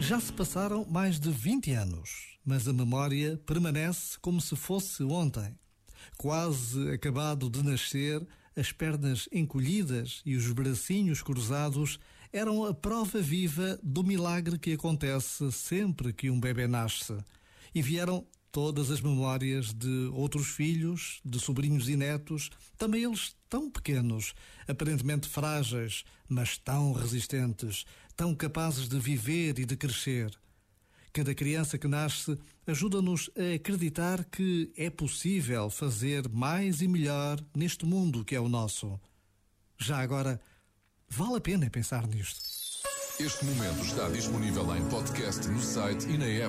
Já se passaram mais de 20 anos, mas a memória permanece como se fosse ontem. Quase acabado de nascer, as pernas encolhidas e os bracinhos cruzados eram a prova viva do milagre que acontece sempre que um bebê nasce. E vieram todas as memórias de outros filhos, de sobrinhos e netos, também eles tão pequenos, aparentemente frágeis, mas tão resistentes, tão capazes de viver e de crescer. Cada criança que nasce ajuda-nos a acreditar que é possível fazer mais e melhor neste mundo que é o nosso. Já agora, vale a pena pensar nisto. Este momento está disponível em podcast no site e na app.